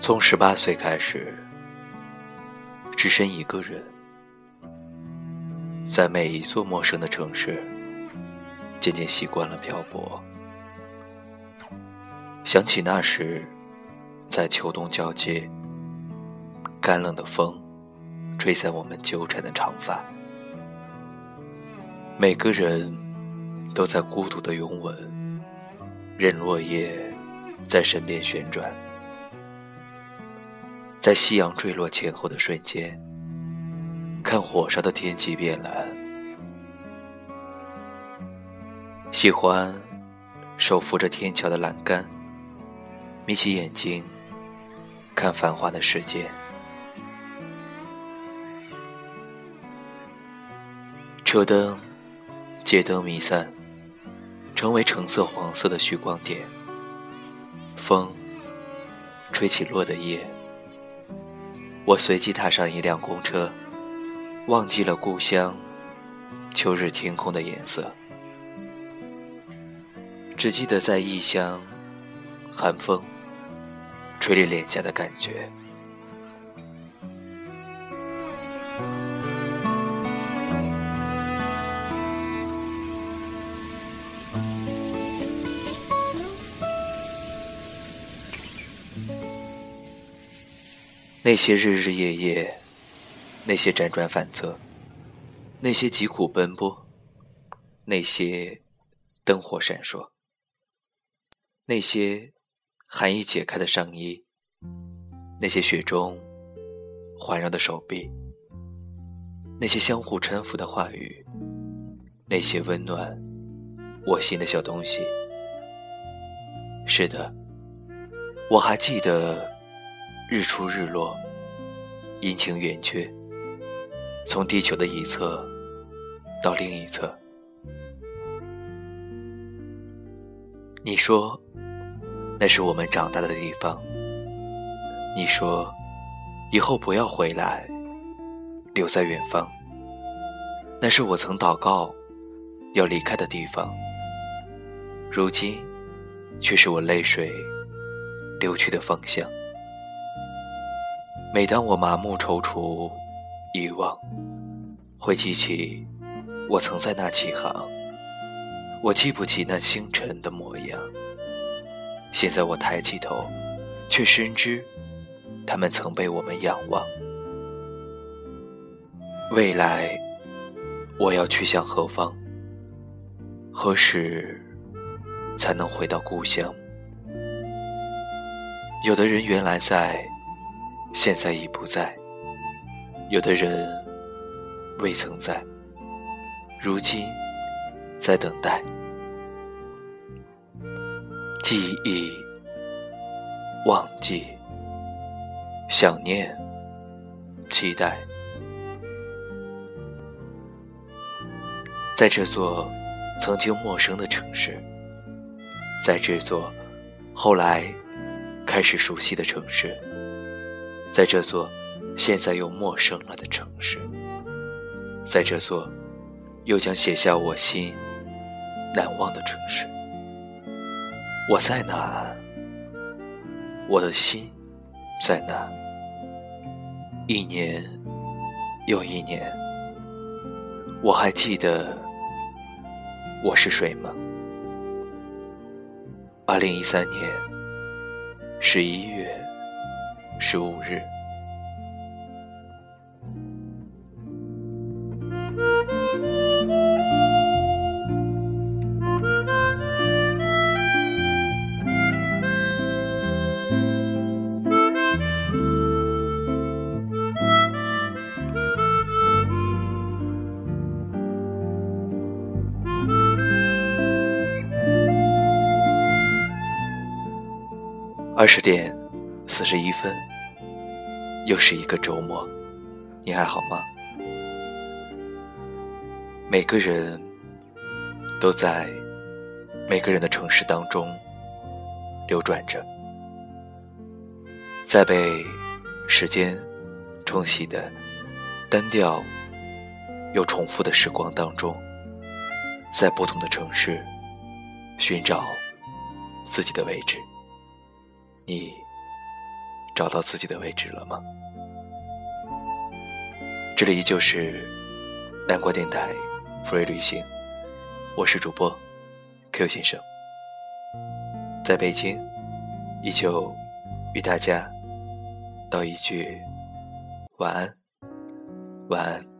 从十八岁开始，只身一个人，在每一座陌生的城市，渐渐习惯了漂泊。想起那时，在秋冬交接，干冷的风吹散我们纠缠的长发，每个人都在孤独的拥吻，任落叶在身边旋转。在夕阳坠落前后的瞬间，看火烧的天际变蓝。喜欢手扶着天桥的栏杆，眯起眼睛看繁华的世界。车灯、街灯弥散，成为橙色、黄色的虚光点。风吹起落的叶。我随即踏上一辆公车，忘记了故乡秋日天空的颜色，只记得在异乡，寒风吹裂脸颊的感觉。那些日日夜夜，那些辗转反侧，那些疾苦奔波，那些灯火闪烁，那些寒意解开的上衣，那些雪中环绕的手臂，那些相互搀扶的话语，那些温暖我心的小东西。是的，我还记得。日出日落，阴晴圆缺，从地球的一侧到另一侧。你说，那是我们长大的地方。你说，以后不要回来，留在远方。那是我曾祷告要离开的地方。如今，却是我泪水流去的方向。每当我麻木、踌躇、遗忘，会记起我曾在那起航。我记不起那清晨的模样。现在我抬起头，却深知他们曾被我们仰望。未来我要去向何方？何时才能回到故乡？有的人原来在。现在已不在，有的人未曾在，如今在等待。记忆、忘记、想念、期待，在这座曾经陌生的城市，在这座后来开始熟悉的城市。在这座现在又陌生了的城市，在这座又将写下我心难忘的城市，我在哪？我的心在哪？一年又一年，我还记得我是谁吗？二零一三年十一月。十五日。二十点四十一分。又是一个周末，你还好吗？每个人都在每个人的城市当中流转着，在被时间冲洗的单调又重复的时光当中，在不同的城市寻找自己的位置。你。找到自己的位置了吗？这里依旧是南国电台 Free 旅行，我是主播 Q 先生，在北京依旧与大家道一句晚安，晚安。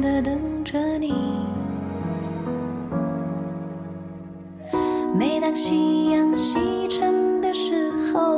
的等着你。每当夕阳西沉的时候